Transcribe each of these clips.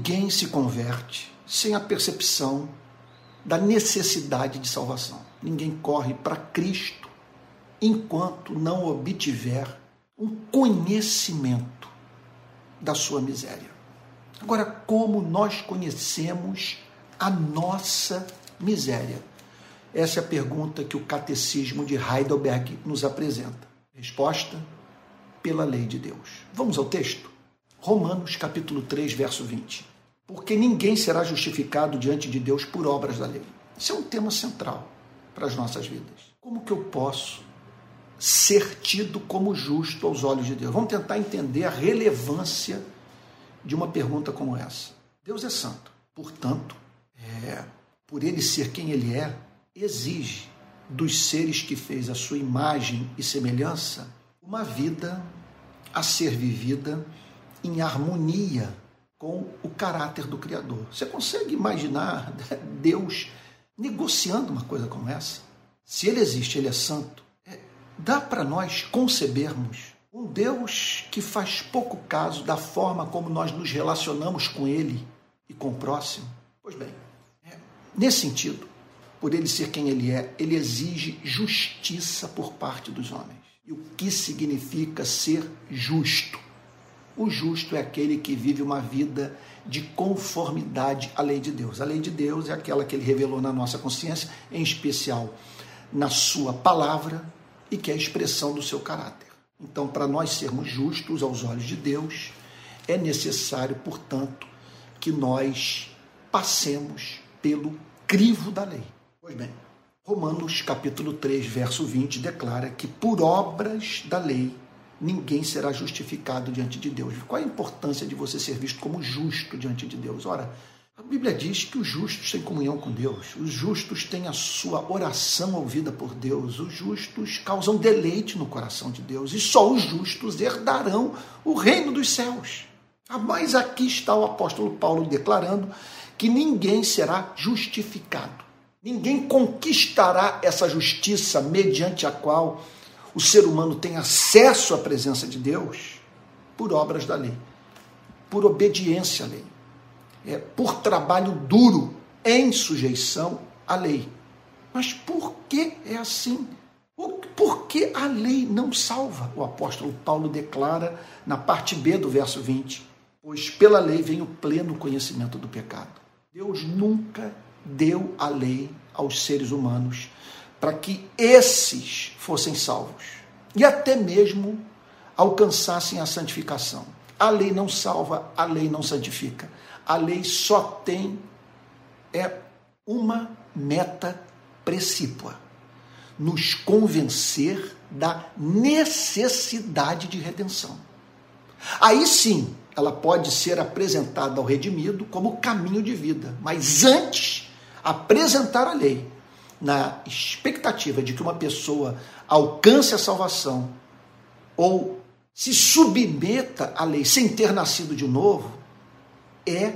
ninguém se converte sem a percepção da necessidade de salvação. Ninguém corre para Cristo enquanto não obtiver um conhecimento da sua miséria. Agora, como nós conhecemos a nossa miséria? Essa é a pergunta que o Catecismo de Heidelberg nos apresenta. Resposta: pela lei de Deus. Vamos ao texto? Romanos capítulo 3, verso 20. Porque ninguém será justificado diante de Deus por obras da lei. Isso é um tema central para as nossas vidas. Como que eu posso ser tido como justo aos olhos de Deus? Vamos tentar entender a relevância de uma pergunta como essa. Deus é santo, portanto, é, por ele ser quem ele é, exige dos seres que fez a sua imagem e semelhança uma vida a ser vivida em harmonia com o caráter do Criador. Você consegue imaginar Deus negociando uma coisa como essa? Se ele existe, ele é santo, é, dá para nós concebermos um Deus que faz pouco caso da forma como nós nos relacionamos com ele e com o próximo? Pois bem, é, nesse sentido, por ele ser quem ele é, ele exige justiça por parte dos homens. E o que significa ser justo? O justo é aquele que vive uma vida de conformidade à lei de Deus. A lei de Deus é aquela que ele revelou na nossa consciência, em especial na sua palavra e que é a expressão do seu caráter. Então, para nós sermos justos aos olhos de Deus, é necessário, portanto, que nós passemos pelo crivo da lei. Pois bem, Romanos capítulo 3, verso 20 declara que por obras da lei ninguém será justificado diante de Deus. Qual a importância de você ser visto como justo diante de Deus? Ora, a Bíblia diz que os justos têm comunhão com Deus, os justos têm a sua oração ouvida por Deus, os justos causam deleite no coração de Deus e só os justos herdarão o reino dos céus. Mas aqui está o apóstolo Paulo declarando que ninguém será justificado Ninguém conquistará essa justiça mediante a qual o ser humano tem acesso à presença de Deus por obras da lei, por obediência à lei, é, por trabalho duro em sujeição à lei. Mas por que é assim? Por que a lei não salva? O apóstolo Paulo declara na parte B do verso 20: Pois pela lei vem o pleno conhecimento do pecado. Deus nunca deu a lei aos seres humanos para que esses fossem salvos e até mesmo alcançassem a santificação. A lei não salva, a lei não santifica. A lei só tem é uma meta precípua: nos convencer da necessidade de redenção. Aí sim, ela pode ser apresentada ao redimido como caminho de vida, mas antes apresentar a lei na expectativa de que uma pessoa alcance a salvação ou se submeta à lei sem ter nascido de novo é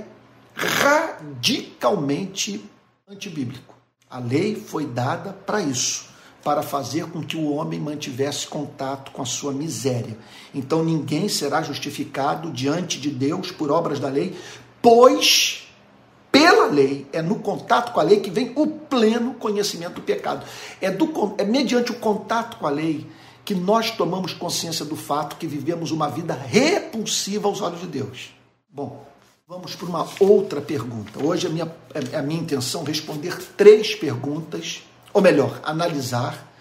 radicalmente antibíblico. A lei foi dada para isso, para fazer com que o homem mantivesse contato com a sua miséria. Então ninguém será justificado diante de Deus por obras da lei, pois pela lei, é no contato com a lei que vem o pleno conhecimento do pecado. É, do, é mediante o contato com a lei que nós tomamos consciência do fato que vivemos uma vida repulsiva aos olhos de Deus. Bom, vamos para uma outra pergunta. Hoje a minha, é a minha intenção responder três perguntas, ou melhor, analisar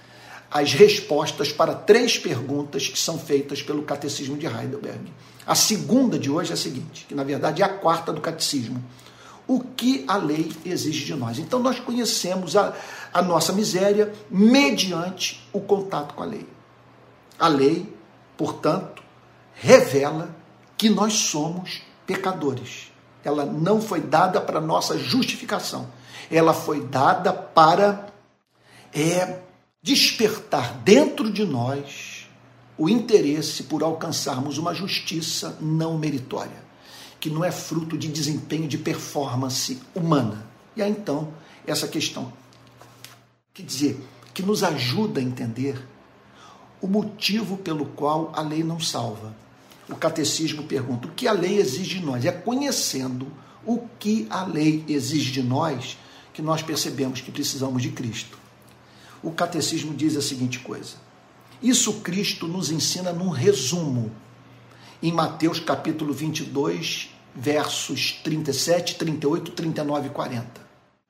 as respostas para três perguntas que são feitas pelo Catecismo de Heidelberg. A segunda de hoje é a seguinte, que na verdade é a quarta do Catecismo o que a lei exige de nós. Então, nós conhecemos a, a nossa miséria mediante o contato com a lei. A lei, portanto, revela que nós somos pecadores. Ela não foi dada para nossa justificação. Ela foi dada para é, despertar dentro de nós o interesse por alcançarmos uma justiça não meritória que não é fruto de desempenho, de performance humana. E aí então, essa questão, quer dizer, que nos ajuda a entender o motivo pelo qual a lei não salva. o catecismo pergunta: o que a lei exige de nós? É conhecendo o que a lei exige de nós que nós percebemos que precisamos de Cristo. O catecismo diz a seguinte coisa: isso Cristo nos ensina num resumo, em Mateus capítulo 22, versos 37, 38, 39 e 40.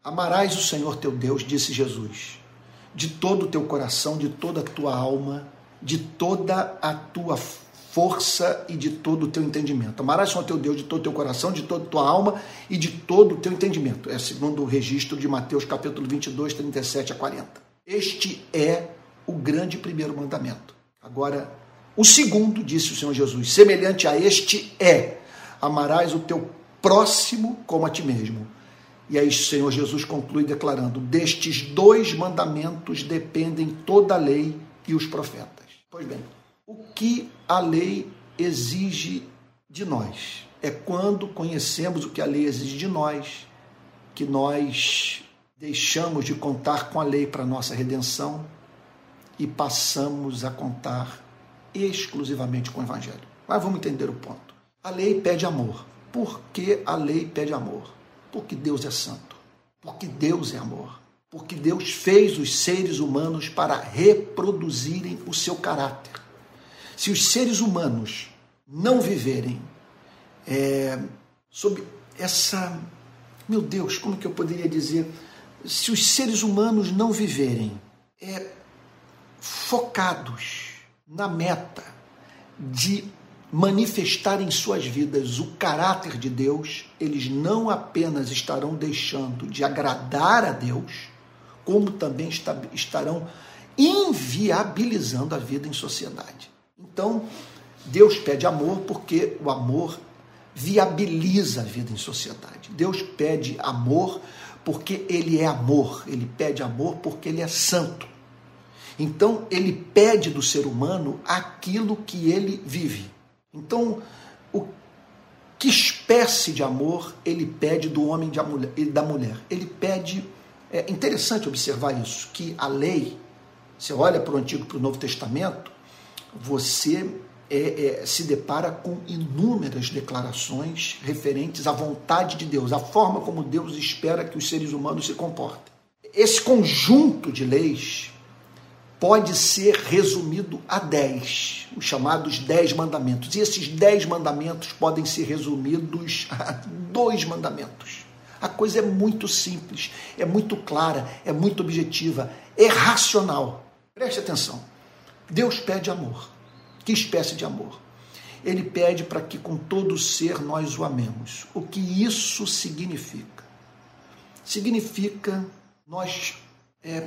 Amarás o Senhor teu Deus, disse Jesus, de todo o teu coração, de toda a tua alma, de toda a tua força e de todo o teu entendimento. Amarás o Senhor teu Deus de todo o teu coração, de toda a tua alma e de todo o teu entendimento. É segundo o registro de Mateus capítulo 22, 37 a 40. Este é o grande primeiro mandamento. Agora, o segundo, disse o Senhor Jesus, semelhante a este é: amarás o teu próximo como a ti mesmo. E aí Senhor Jesus conclui declarando: destes dois mandamentos dependem toda a lei e os profetas. Pois bem, o que a lei exige de nós? É quando conhecemos o que a lei exige de nós, que nós deixamos de contar com a lei para nossa redenção e passamos a contar exclusivamente com o Evangelho. Mas vamos entender o ponto. A lei pede amor. Por que a lei pede amor? Porque Deus é santo. Porque Deus é amor. Porque Deus fez os seres humanos para reproduzirem o seu caráter. Se os seres humanos não viverem é, sob essa. Meu Deus, como que eu poderia dizer? Se os seres humanos não viverem é, focados na meta de manifestar em suas vidas o caráter de Deus, eles não apenas estarão deixando de agradar a Deus, como também estarão inviabilizando a vida em sociedade. Então, Deus pede amor porque o amor viabiliza a vida em sociedade. Deus pede amor porque ele é amor, ele pede amor porque ele é santo. Então, ele pede do ser humano aquilo que ele vive. Então, o que espécie de amor ele pede do homem e da mulher? Ele pede. É interessante observar isso, que a lei, você olha para o Antigo e para o Novo Testamento, você é, é, se depara com inúmeras declarações referentes à vontade de Deus, à forma como Deus espera que os seres humanos se comportem. Esse conjunto de leis pode ser resumido a dez, os chamados dez mandamentos. E esses dez mandamentos podem ser resumidos a dois mandamentos. A coisa é muito simples, é muito clara, é muito objetiva, é racional. Preste atenção. Deus pede amor. Que espécie de amor? Ele pede para que com todo ser nós o amemos. O que isso significa? Significa nós é,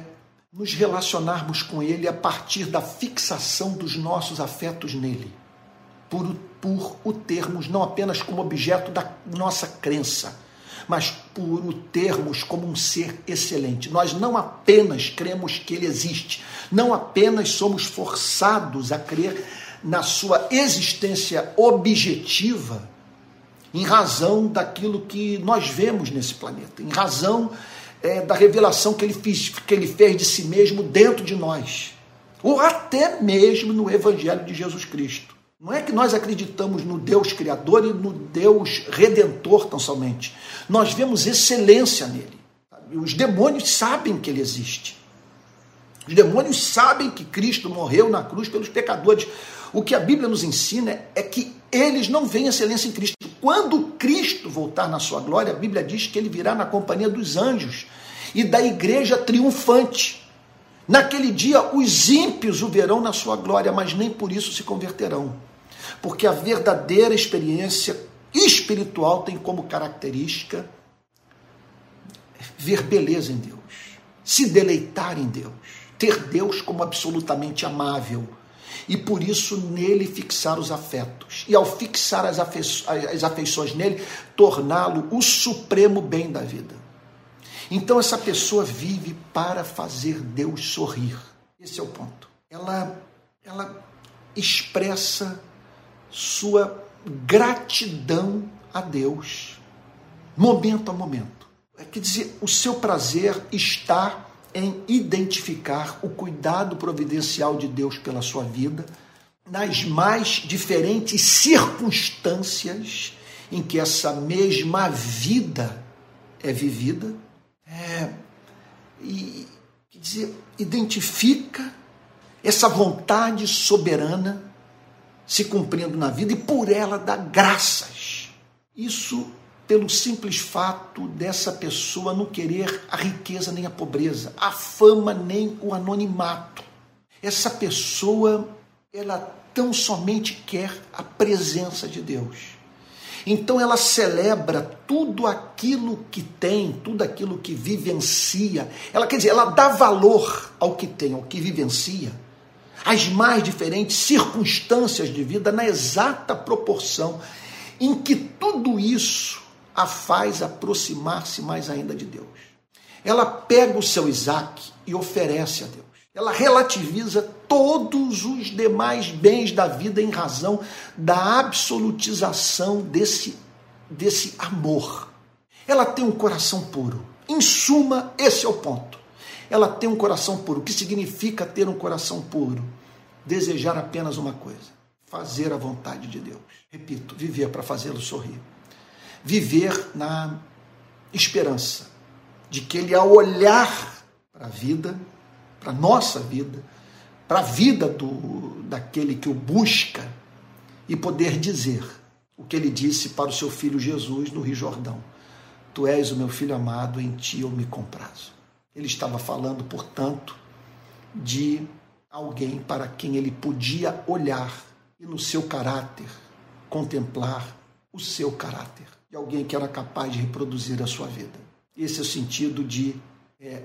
nos relacionarmos com Ele a partir da fixação dos nossos afetos nele, por, por o termos não apenas como objeto da nossa crença, mas por o termos como um ser excelente. Nós não apenas cremos que ele existe, não apenas somos forçados a crer na sua existência objetiva em razão daquilo que nós vemos nesse planeta, em razão é, da revelação que ele, fez, que ele fez de si mesmo dentro de nós, ou até mesmo no Evangelho de Jesus Cristo. Não é que nós acreditamos no Deus Criador e no Deus Redentor tão somente. Nós vemos excelência nele. Os demônios sabem que ele existe. Os demônios sabem que Cristo morreu na cruz pelos pecadores. O que a Bíblia nos ensina é que eles não veem excelência em Cristo. Quando Cristo voltar na sua glória, a Bíblia diz que ele virá na companhia dos anjos e da igreja triunfante. Naquele dia, os ímpios o verão na sua glória, mas nem por isso se converterão porque a verdadeira experiência espiritual tem como característica ver beleza em Deus, se deleitar em Deus, ter Deus como absolutamente amável e por isso nele fixar os afetos. E ao fixar as, as afeições nele, torná-lo o supremo bem da vida. Então essa pessoa vive para fazer Deus sorrir. Esse é o ponto. Ela, ela expressa sua gratidão a Deus, momento a momento. É quer dizer, o seu prazer está em identificar o cuidado providencial de Deus pela sua vida, nas mais diferentes circunstâncias em que essa mesma vida é vivida, é, e quer dizer, identifica essa vontade soberana se cumprindo na vida e por ela dá graças. Isso pelo simples fato dessa pessoa não querer a riqueza nem a pobreza, a fama nem o anonimato. Essa pessoa, ela tão somente quer a presença de Deus. Então ela celebra tudo aquilo que tem, tudo aquilo que vivencia. Ela quer dizer, ela dá valor ao que tem, ao que vivencia, as mais diferentes circunstâncias de vida na exata proporção em que tudo isso a faz aproximar-se mais ainda de Deus. Ela pega o seu Isaac e oferece a Deus. Ela relativiza todos os demais bens da vida em razão da absolutização desse, desse amor. Ela tem um coração puro. Em suma, esse é o ponto. Ela tem um coração puro. O que significa ter um coração puro? Desejar apenas uma coisa: fazer a vontade de Deus. Repito, viver para fazê-lo sorrir. Viver na esperança de que ele, ao olhar para a vida, para a nossa vida, para a vida do, daquele que o busca e poder dizer o que ele disse para o seu filho Jesus no Rio Jordão: Tu és o meu filho amado, em ti eu me comprazo. Ele estava falando, portanto, de alguém para quem ele podia olhar e no seu caráter contemplar o seu caráter, de alguém que era capaz de reproduzir a sua vida. Esse é o sentido de é,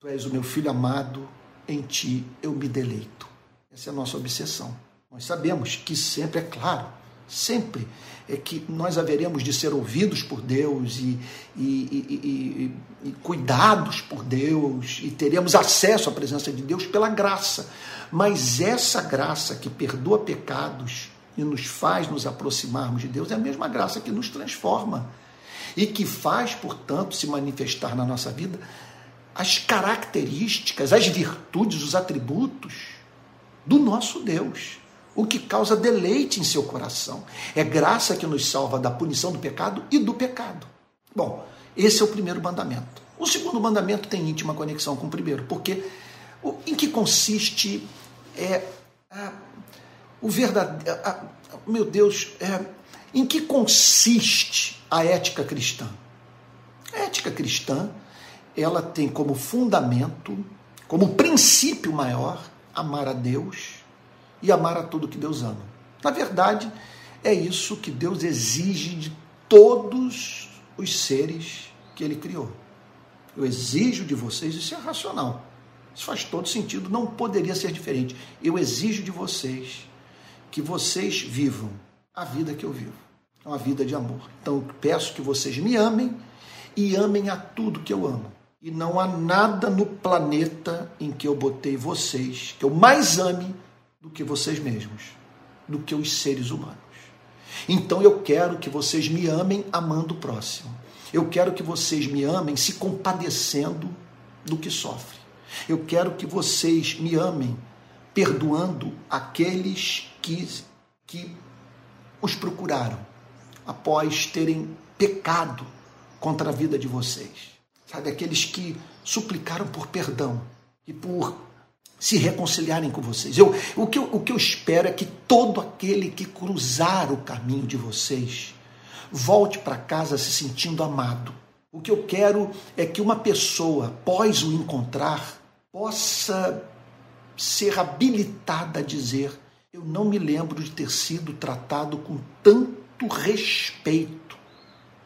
Tu és o meu filho amado, em ti eu me deleito. Essa é a nossa obsessão. Nós sabemos que sempre, é claro, sempre é que nós haveremos de ser ouvidos por Deus e, e, e, e, cuidados por Deus e teremos acesso à presença de Deus pela graça. Mas essa graça que perdoa pecados e nos faz nos aproximarmos de Deus é a mesma graça que nos transforma e que faz, portanto, se manifestar na nossa vida as características, as virtudes, os atributos do nosso Deus, o que causa deleite em seu coração. É graça que nos salva da punição do pecado e do pecado. Bom, esse é o primeiro mandamento. O segundo mandamento tem íntima conexão com o primeiro, porque em que consiste é, a, o verdadeiro. Meu Deus, é, em que consiste a ética cristã? A ética cristã ela tem como fundamento, como princípio maior, amar a Deus e amar a tudo que Deus ama. Na verdade, é isso que Deus exige de todos os seres que ele criou. Eu exijo de vocês, isso é racional. Isso faz todo sentido, não poderia ser diferente. Eu exijo de vocês que vocês vivam a vida que eu vivo. É uma vida de amor. Então peço que vocês me amem e amem a tudo que eu amo. E não há nada no planeta em que eu botei vocês que eu mais ame do que vocês mesmos, do que os seres humanos. Então eu quero que vocês me amem amando o próximo. Eu quero que vocês me amem se compadecendo do que sofre. Eu quero que vocês me amem perdoando aqueles que, que os procuraram após terem pecado contra a vida de vocês sabe? Aqueles que suplicaram por perdão e por se reconciliarem com vocês. Eu, o, que eu, o que eu espero é que todo aquele que cruzar o caminho de vocês volte para casa se sentindo amado. O que eu quero é que uma pessoa, após o encontrar, possa ser habilitada a dizer: Eu não me lembro de ter sido tratado com tanto respeito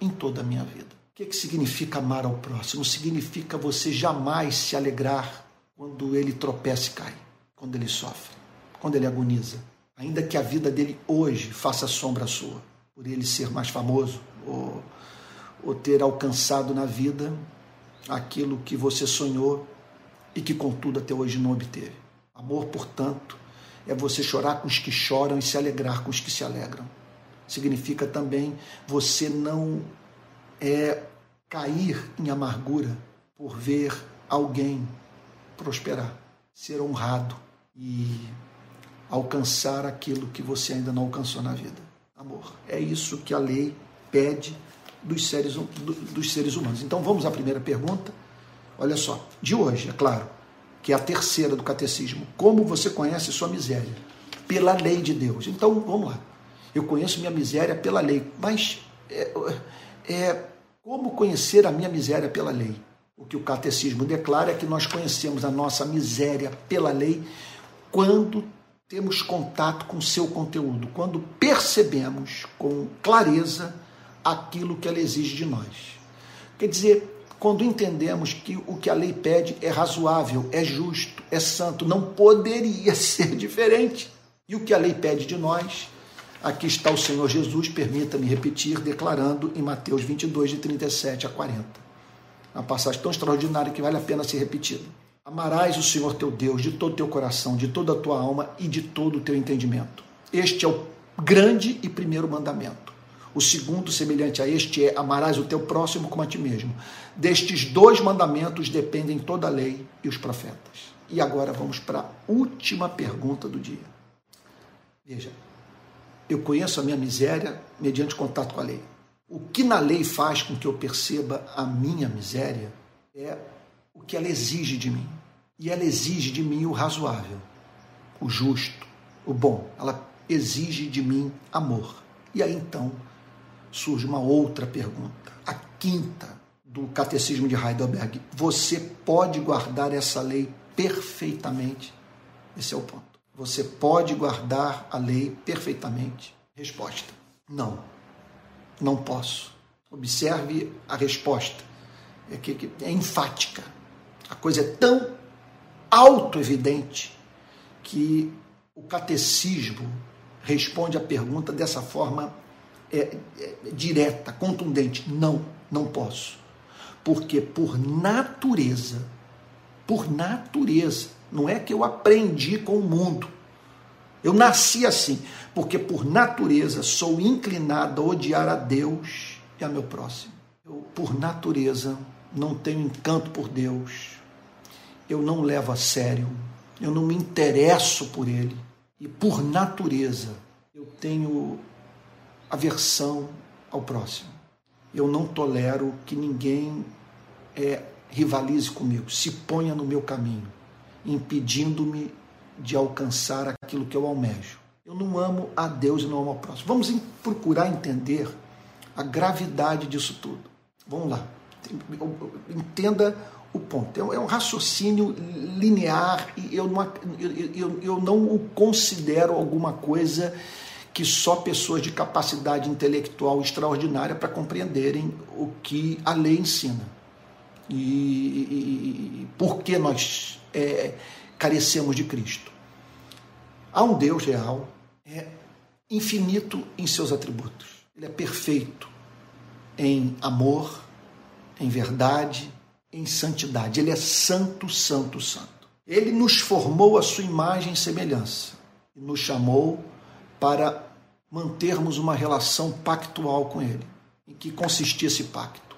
em toda a minha vida. O que, que significa amar ao próximo? Significa você jamais se alegrar quando ele tropeça e cai, quando ele sofre, quando ele agoniza. Ainda que a vida dele hoje faça sombra sua, por ele ser mais famoso ou, ou ter alcançado na vida aquilo que você sonhou e que, contudo, até hoje não obteve. Amor, portanto, é você chorar com os que choram e se alegrar com os que se alegram. Significa também você não é cair em amargura por ver alguém prosperar, ser honrado e alcançar aquilo que você ainda não alcançou na vida. Amor. É isso que a lei pede dos seres, dos seres humanos. Então vamos à primeira pergunta. Olha só, de hoje, é claro, que é a terceira do catecismo. Como você conhece sua miséria? Pela lei de Deus. Então vamos lá. Eu conheço minha miséria pela lei, mas é, é como conhecer a minha miséria pela lei? O que o catecismo declara é que nós conhecemos a nossa miséria pela lei quando temos contato com seu conteúdo, quando percebemos com clareza aquilo que ela exige de nós. Quer dizer, quando entendemos que o que a lei pede é razoável, é justo, é santo, não poderia ser diferente. E o que a lei pede de nós, aqui está o Senhor Jesus, permita-me repetir, declarando em Mateus 22, de 37 a 40. Uma passagem tão extraordinária que vale a pena ser repetida. Amarás o Senhor teu Deus de todo teu coração, de toda a tua alma e de todo o teu entendimento. Este é o grande e primeiro mandamento. O segundo, semelhante a este, é amarás o teu próximo como a ti mesmo. Destes dois mandamentos dependem toda a lei e os profetas. E agora vamos para a última pergunta do dia. Veja, eu conheço a minha miséria mediante contato com a lei. O que na lei faz com que eu perceba a minha miséria é o que ela exige de mim. E ela exige de mim o razoável, o justo, o bom. Ela exige de mim amor. E aí então surge uma outra pergunta, a quinta do Catecismo de Heidelberg. Você pode guardar essa lei perfeitamente? Esse é o ponto. Você pode guardar a lei perfeitamente? Resposta: não. Não posso. Observe a resposta. É, que, é enfática. A coisa é tão auto-evidente que o catecismo responde a pergunta dessa forma é, é, direta, contundente. Não, não posso. Porque por natureza, por natureza, não é que eu aprendi com o mundo. Eu nasci assim, porque por natureza sou inclinado a odiar a Deus e a meu próximo. Eu, por natureza, não tenho encanto por Deus, eu não levo a sério, eu não me interesso por ele. E por natureza, eu tenho aversão ao próximo. Eu não tolero que ninguém é, rivalize comigo, se ponha no meu caminho, impedindo-me de alcançar aquilo que eu almejo. Eu não amo a Deus e não amo ao próximo. Vamos procurar entender a gravidade disso tudo. Vamos lá. Entenda o ponto. É um raciocínio linear e eu não, eu, eu não o considero alguma coisa que só pessoas de capacidade intelectual extraordinária para compreenderem o que a lei ensina. E, e, e por que nós é, carecemos de Cristo? Há um Deus real, é infinito em seus atributos. Ele é perfeito em amor, em verdade, em santidade. Ele é santo, santo, santo. Ele nos formou a sua imagem e semelhança e nos chamou para mantermos uma relação pactual com Ele. Em que consistia esse pacto?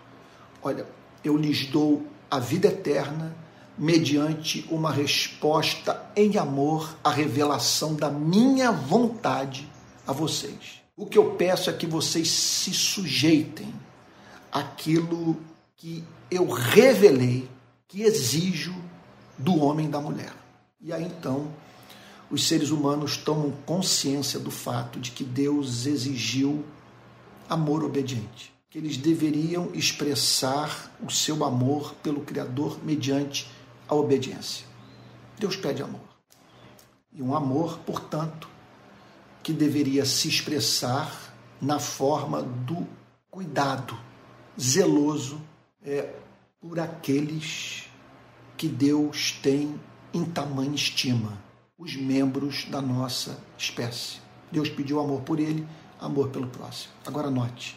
Olha, eu lhes dou a vida eterna mediante uma resposta em amor à revelação da minha vontade a vocês. O que eu peço é que vocês se sujeitem àquilo que eu revelei que exijo do homem e da mulher. E aí então os seres humanos tomam consciência do fato de que Deus exigiu amor obediente, que eles deveriam expressar o seu amor pelo Criador mediante a obediência. Deus pede amor. E um amor, portanto, que deveria se expressar na forma do cuidado zeloso é, por aqueles que Deus tem em tamanha estima, os membros da nossa espécie. Deus pediu amor por ele, amor pelo próximo. Agora note,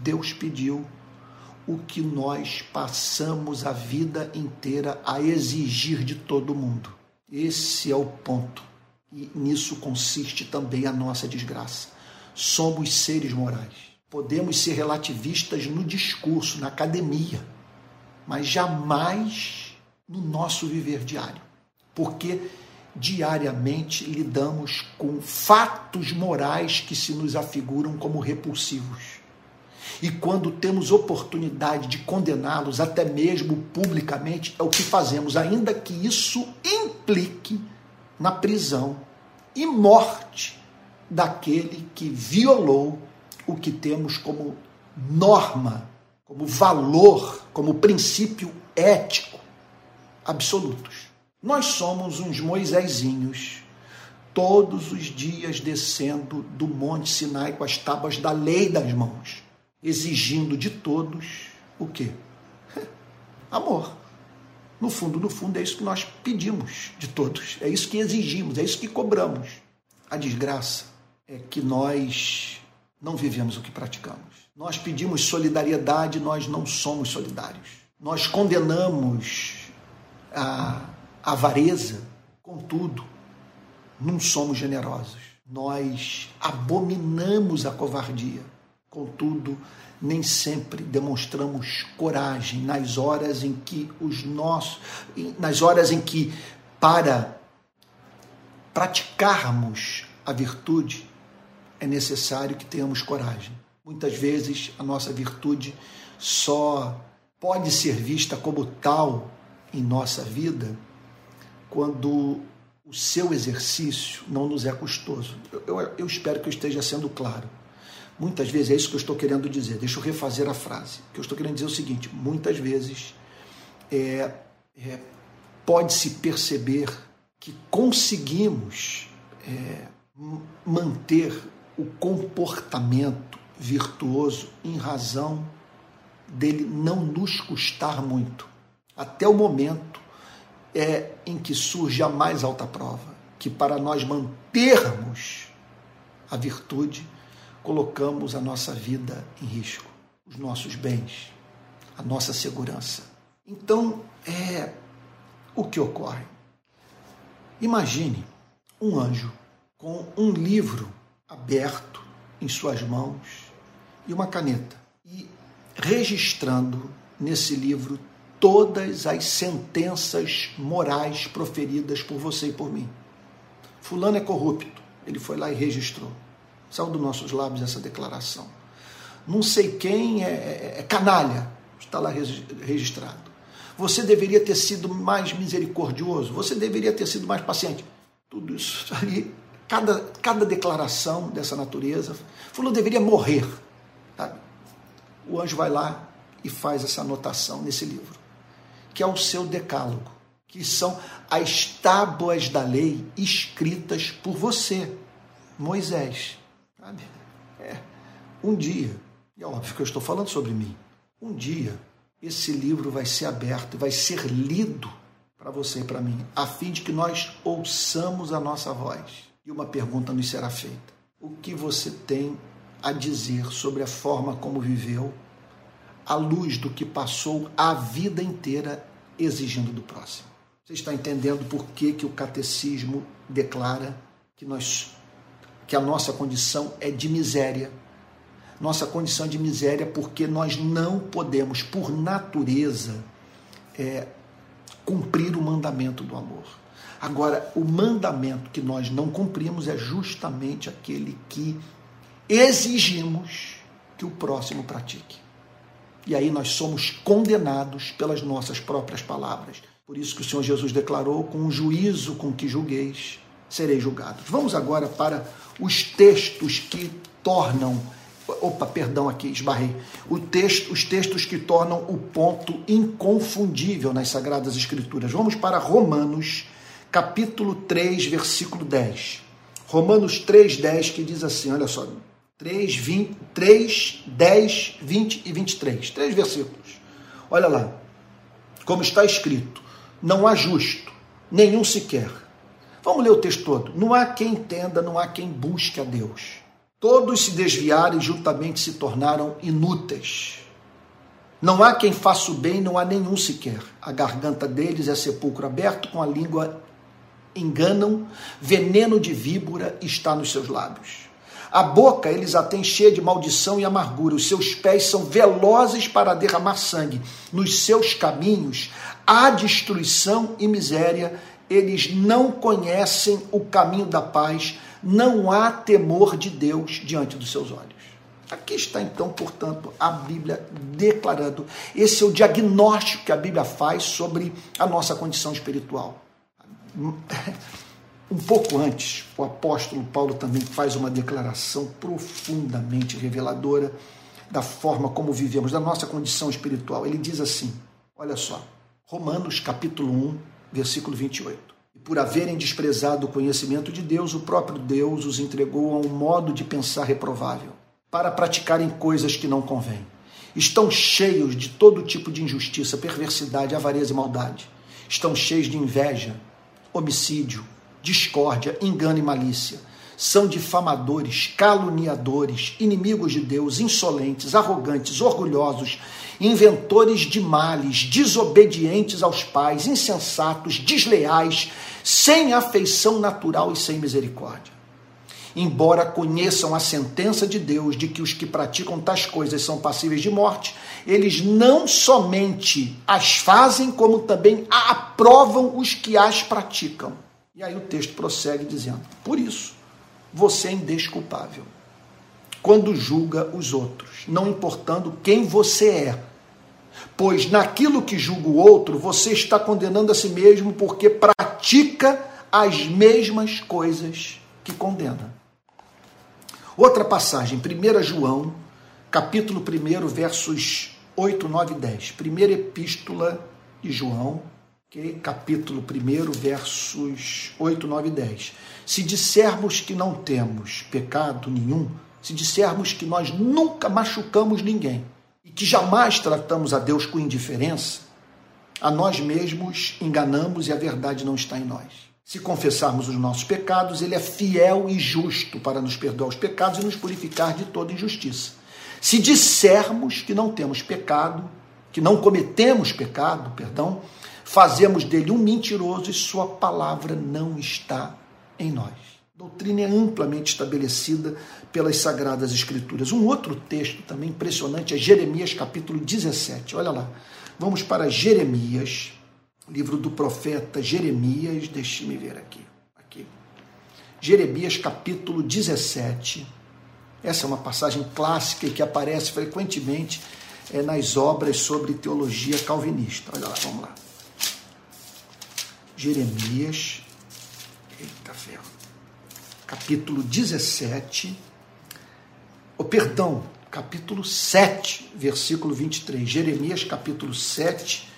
Deus pediu o que nós passamos a vida inteira a exigir de todo mundo. Esse é o ponto. E nisso consiste também a nossa desgraça. Somos seres morais. Podemos ser relativistas no discurso, na academia, mas jamais no nosso viver diário. Porque diariamente lidamos com fatos morais que se nos afiguram como repulsivos. E quando temos oportunidade de condená-los, até mesmo publicamente, é o que fazemos, ainda que isso implique na prisão e morte daquele que violou o que temos como norma, como valor, como princípio ético absolutos. Nós somos uns Moisésinhos, todos os dias descendo do Monte Sinai com as tábuas da lei das mãos, exigindo de todos o quê? Amor. No fundo, no fundo, é isso que nós pedimos de todos, é isso que exigimos, é isso que cobramos. A desgraça é que nós não vivemos o que praticamos. Nós pedimos solidariedade, nós não somos solidários. Nós condenamos a avareza, contudo, não somos generosos. Nós abominamos a covardia, contudo, nem sempre demonstramos coragem nas horas em que os nossos, nas horas em que para praticarmos a virtude é necessário que tenhamos coragem. Muitas vezes a nossa virtude só pode ser vista como tal em nossa vida quando o seu exercício não nos é custoso. Eu, eu, eu, espero que eu esteja sendo claro. Muitas vezes é isso que eu estou querendo dizer. Deixa eu refazer a frase. O que eu estou querendo dizer é o seguinte: muitas vezes é, é, pode-se perceber que conseguimos é, manter o comportamento virtuoso em razão dele não nos custar muito até o momento é em que surge a mais alta prova, que para nós mantermos a virtude, colocamos a nossa vida em risco, os nossos bens, a nossa segurança. Então, é o que ocorre. Imagine um anjo com um livro aberto em suas mãos e uma caneta e registrando nesse livro todas as sentenças morais proferidas por você e por mim. Fulano é corrupto. Ele foi lá e registrou. Saiu dos nossos lábios essa declaração. Não sei quem é, é, é canalha. Está lá registrado. Você deveria ter sido mais misericordioso. Você deveria ter sido mais paciente. Tudo isso ali, cada, cada declaração dessa natureza. Fulano deveria morrer. Sabe? O anjo vai lá e faz essa anotação nesse livro que é o seu decálogo, que são as tábuas da lei escritas por você, Moisés. Sabe? É, um dia, e é óbvio que eu estou falando sobre mim, um dia esse livro vai ser aberto, vai ser lido para você e para mim, a fim de que nós ouçamos a nossa voz. E uma pergunta nos será feita: O que você tem a dizer sobre a forma como viveu à luz do que passou a vida inteira exigindo do próximo. Você está entendendo por que, que o catecismo declara que, nós, que a nossa condição é de miséria? Nossa condição de miséria porque nós não podemos, por natureza, é, cumprir o mandamento do amor. Agora, o mandamento que nós não cumprimos é justamente aquele que exigimos que o próximo pratique. E aí nós somos condenados pelas nossas próprias palavras. Por isso que o Senhor Jesus declarou: com o juízo com que julgueis, sereis julgados. Vamos agora para os textos que tornam. Opa, perdão aqui, esbarrei. O texto, os textos que tornam o ponto inconfundível nas Sagradas Escrituras. Vamos para Romanos, capítulo 3, versículo 10. Romanos 3, 10, que diz assim: olha só, 3, 20, 3, 10, 20 e 23. Três versículos. Olha lá. Como está escrito: Não há justo, nenhum sequer. Vamos ler o texto todo. Não há quem entenda, não há quem busque a Deus. Todos se desviaram e juntamente se tornaram inúteis. Não há quem faça o bem, não há nenhum sequer. A garganta deles é sepulcro aberto, com a língua enganam, veneno de víbora está nos seus lábios. A boca eles a têm cheia de maldição e amargura. Os seus pés são velozes para derramar sangue. Nos seus caminhos há destruição e miséria. eles não conhecem o caminho da paz, não há temor de Deus diante dos seus olhos. Aqui está então, portanto, a Bíblia declarando. Esse é o diagnóstico que a Bíblia faz sobre a nossa condição espiritual. Um pouco antes, o apóstolo Paulo também faz uma declaração profundamente reveladora da forma como vivemos, da nossa condição espiritual. Ele diz assim: olha só, Romanos capítulo 1, versículo 28. E por haverem desprezado o conhecimento de Deus, o próprio Deus os entregou a um modo de pensar reprovável, para praticarem coisas que não convêm. Estão cheios de todo tipo de injustiça, perversidade, avareza e maldade. Estão cheios de inveja, homicídio, discórdia, engano e malícia são difamadores, caluniadores, inimigos de Deus, insolentes, arrogantes, orgulhosos, inventores de males, desobedientes aos pais, insensatos, desleais, sem afeição natural e sem misericórdia. Embora conheçam a sentença de Deus de que os que praticam tais coisas são passíveis de morte, eles não somente as fazem, como também aprovam os que as praticam. E aí o texto prossegue dizendo: Por isso, você é indesculpável. Quando julga os outros, não importando quem você é. Pois naquilo que julga o outro, você está condenando a si mesmo porque pratica as mesmas coisas que condena. Outra passagem, 1 João, capítulo 1, versos 8, 9 e 10. Primeira epístola de João, okay? capítulo 1, versos 8, 9 e 10. Se dissermos que não temos pecado nenhum, se dissermos que nós nunca machucamos ninguém e que jamais tratamos a Deus com indiferença, a nós mesmos enganamos e a verdade não está em nós. Se confessarmos os nossos pecados, Ele é fiel e justo para nos perdoar os pecados e nos purificar de toda injustiça. Se dissermos que não temos pecado, que não cometemos pecado, perdão, fazemos dele um mentiroso e sua palavra não está em nós. A doutrina é amplamente estabelecida pelas Sagradas Escrituras. Um outro texto também impressionante é Jeremias capítulo 17. Olha lá. Vamos para Jeremias, livro do profeta Jeremias. Deixe-me ver aqui. aqui. Jeremias capítulo 17. Essa é uma passagem clássica que aparece frequentemente é, nas obras sobre teologia calvinista. Olha lá, vamos lá. Jeremias Eita ferro. Capítulo 17. O oh, perdão, capítulo 7, versículo 23. Jeremias, capítulo 7,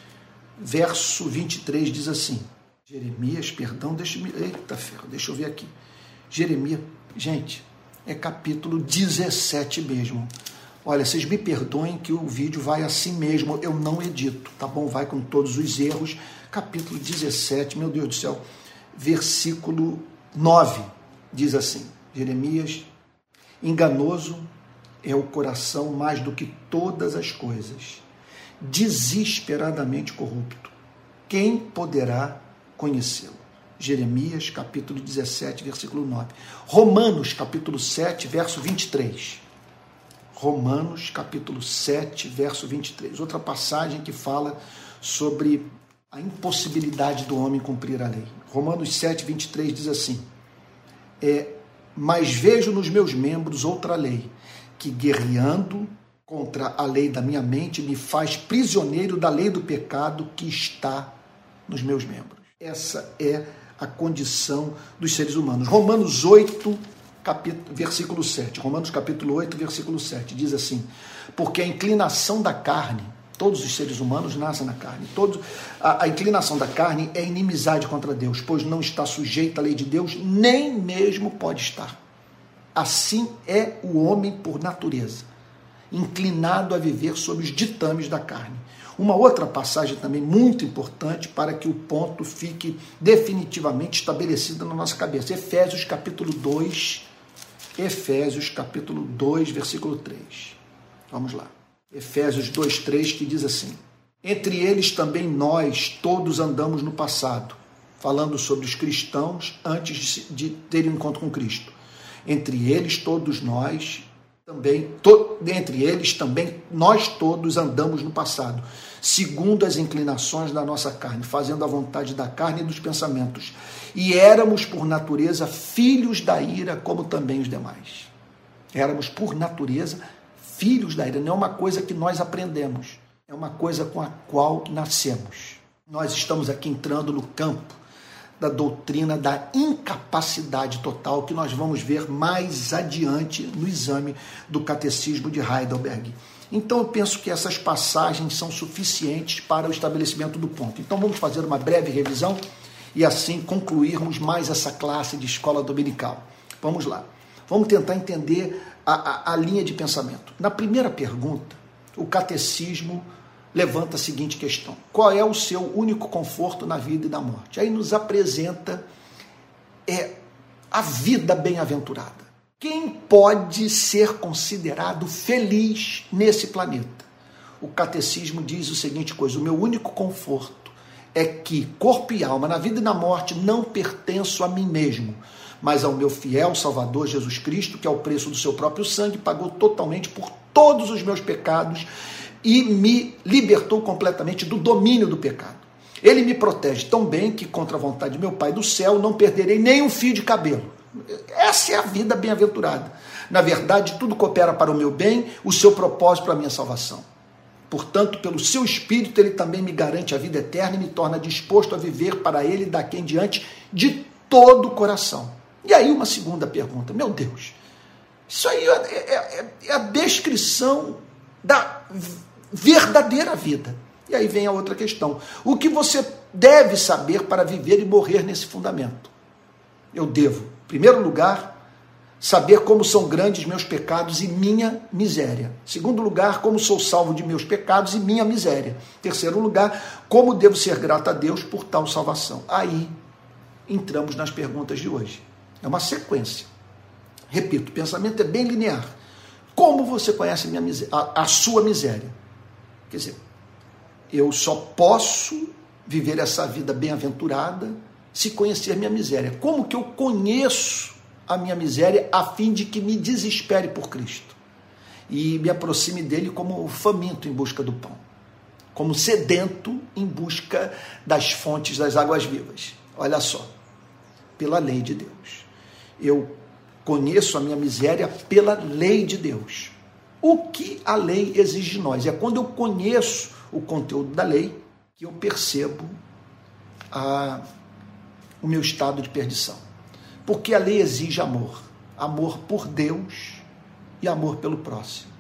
verso 23 diz assim: Jeremias, perdão, deixa eu Eita ferro, deixa eu ver aqui. Jeremias, gente, é capítulo 17 mesmo. Olha, vocês me perdoem que o vídeo vai assim mesmo, eu não edito, tá bom? Vai com todos os erros. Capítulo 17, meu Deus do céu versículo 9, diz assim: Jeremias, enganoso é o coração mais do que todas as coisas, desesperadamente corrupto. Quem poderá conhecê-lo? Jeremias, capítulo 17, versículo 9. Romanos, capítulo 7, verso 23. Romanos, capítulo 7, verso 23. Outra passagem que fala sobre a impossibilidade do homem cumprir a lei. Romanos 7, 23 diz assim: é, Mas vejo nos meus membros outra lei, que guerreando contra a lei da minha mente me faz prisioneiro da lei do pecado que está nos meus membros. Essa é a condição dos seres humanos. Romanos 8, capítulo, versículo 7. Romanos capítulo 8, versículo 7 diz assim: Porque a inclinação da carne Todos os seres humanos nascem na carne. Todos, a, a, inclinação da carne é inimizade contra Deus, pois não está sujeita à lei de Deus, nem mesmo pode estar. Assim é o homem por natureza, inclinado a viver sob os ditames da carne. Uma outra passagem também muito importante para que o ponto fique definitivamente estabelecido na nossa cabeça. Efésios capítulo 2, Efésios capítulo 2, versículo 3. Vamos lá. Efésios 2:3 que diz assim: Entre eles também nós todos andamos no passado, falando sobre os cristãos antes de ter um encontro com Cristo. Entre eles todos nós também, to, dentre eles também, nós todos andamos no passado, segundo as inclinações da nossa carne, fazendo a vontade da carne e dos pensamentos. E éramos, por natureza, filhos da ira, como também os demais. Éramos, por natureza, filhos da ira. Não é uma coisa que nós aprendemos, é uma coisa com a qual nascemos. Nós estamos aqui entrando no campo da doutrina da incapacidade total, que nós vamos ver mais adiante no exame do Catecismo de Heidelberg. Então eu penso que essas passagens são suficientes para o estabelecimento do ponto. Então vamos fazer uma breve revisão e assim concluirmos mais essa classe de escola dominical. Vamos lá. Vamos tentar entender a, a, a linha de pensamento. Na primeira pergunta, o catecismo levanta a seguinte questão: qual é o seu único conforto na vida e na morte? Aí nos apresenta é, a vida bem-aventurada. Quem pode ser considerado feliz nesse planeta? O catecismo diz o seguinte coisa: o meu único conforto é que corpo e alma, na vida e na morte, não pertenço a mim mesmo, mas ao meu fiel Salvador Jesus Cristo, que ao preço do seu próprio sangue pagou totalmente por todos os meus pecados e me libertou completamente do domínio do pecado. Ele me protege tão bem que, contra a vontade de meu Pai do céu, não perderei nem um fio de cabelo. Essa é a vida bem-aventurada. Na verdade, tudo coopera para o meu bem, o seu propósito para a minha salvação. Portanto, pelo seu Espírito, ele também me garante a vida eterna e me torna disposto a viver para ele daqui em diante de todo o coração. E aí, uma segunda pergunta: meu Deus, isso aí é, é, é, é a descrição da verdadeira vida. E aí vem a outra questão. O que você deve saber para viver e morrer nesse fundamento? Eu devo, primeiro lugar, saber como são grandes meus pecados e minha miséria. Segundo lugar, como sou salvo de meus pecados e minha miséria. Terceiro lugar, como devo ser grato a Deus por tal salvação. Aí entramos nas perguntas de hoje. É uma sequência. Repito, o pensamento é bem linear. Como você conhece a, miséria, a, a sua miséria? Quer dizer, eu só posso viver essa vida bem-aventurada se conhecer minha miséria. Como que eu conheço a minha miséria a fim de que me desespere por Cristo e me aproxime dele como faminto em busca do pão, como sedento em busca das fontes das águas vivas. Olha só, pela lei de Deus. Eu conheço a minha miséria pela lei de Deus. O que a lei exige de nós? É quando eu conheço o conteúdo da lei que eu percebo a, o meu estado de perdição. Porque a lei exige amor. Amor por Deus e amor pelo próximo.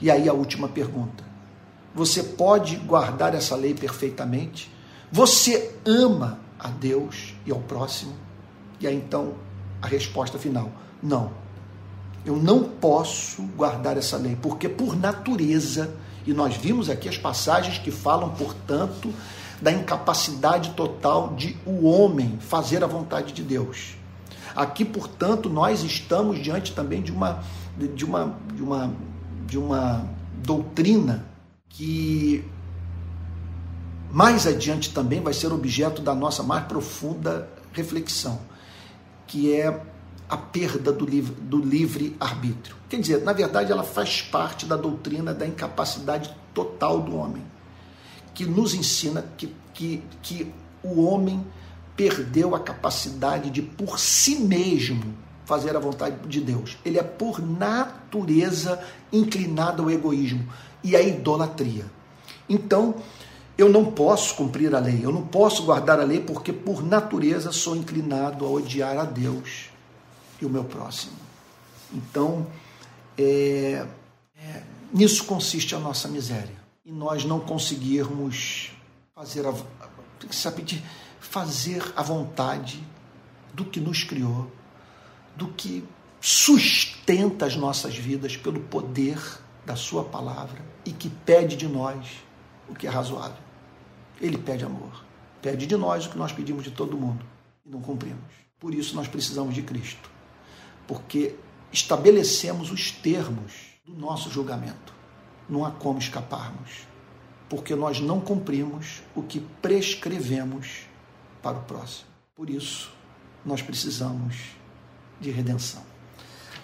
E aí a última pergunta. Você pode guardar essa lei perfeitamente? Você ama a Deus e ao próximo? E aí então a resposta final: não. Eu não posso guardar essa lei, porque por natureza, e nós vimos aqui as passagens que falam, portanto, da incapacidade total de o homem fazer a vontade de Deus. Aqui, portanto, nós estamos diante também de uma de uma de uma de uma doutrina que mais adiante também vai ser objeto da nossa mais profunda reflexão, que é a perda do livre, do livre arbítrio. Quer dizer, na verdade, ela faz parte da doutrina da incapacidade total do homem, que nos ensina que, que, que o homem perdeu a capacidade de, por si mesmo, fazer a vontade de Deus. Ele é, por natureza, inclinado ao egoísmo e à idolatria. Então, eu não posso cumprir a lei, eu não posso guardar a lei porque, por natureza, sou inclinado a odiar a Deus e o meu próximo. Então, é, é, nisso consiste a nossa miséria. E nós não conseguirmos fazer a, sabe, fazer a vontade do que nos criou, do que sustenta as nossas vidas pelo poder da Sua palavra e que pede de nós o que é razoável. Ele pede amor. Pede de nós o que nós pedimos de todo mundo e não cumprimos. Por isso nós precisamos de Cristo porque estabelecemos os termos do nosso julgamento. Não há como escaparmos, porque nós não cumprimos o que prescrevemos para o próximo. Por isso, nós precisamos de redenção.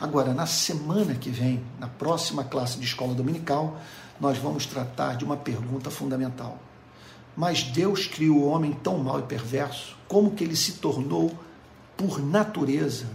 Agora, na semana que vem, na próxima classe de escola dominical, nós vamos tratar de uma pergunta fundamental. Mas Deus criou o homem tão mau e perverso, como que ele se tornou, por natureza,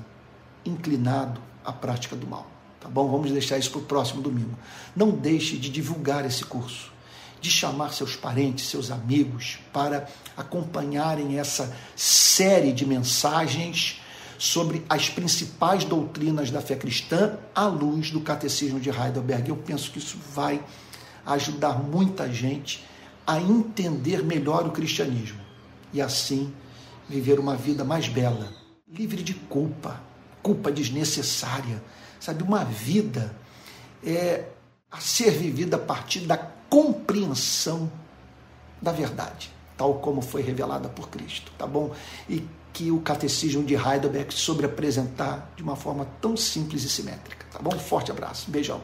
inclinado à prática do mal? Tá bom? Vamos deixar isso para o próximo domingo. Não deixe de divulgar esse curso, de chamar seus parentes, seus amigos para acompanharem essa série de mensagens sobre as principais doutrinas da fé cristã à luz do Catecismo de Heidelberg. Eu penso que isso vai ajudar muita gente a entender melhor o cristianismo e assim viver uma vida mais bela, livre de culpa, culpa desnecessária, sabe, uma vida é a ser vivida a partir da compreensão da verdade, tal como foi revelada por Cristo, tá bom? E que o catecismo de Heidelberg sobre apresentar de uma forma tão simples e simétrica, tá bom? Forte abraço, beijão.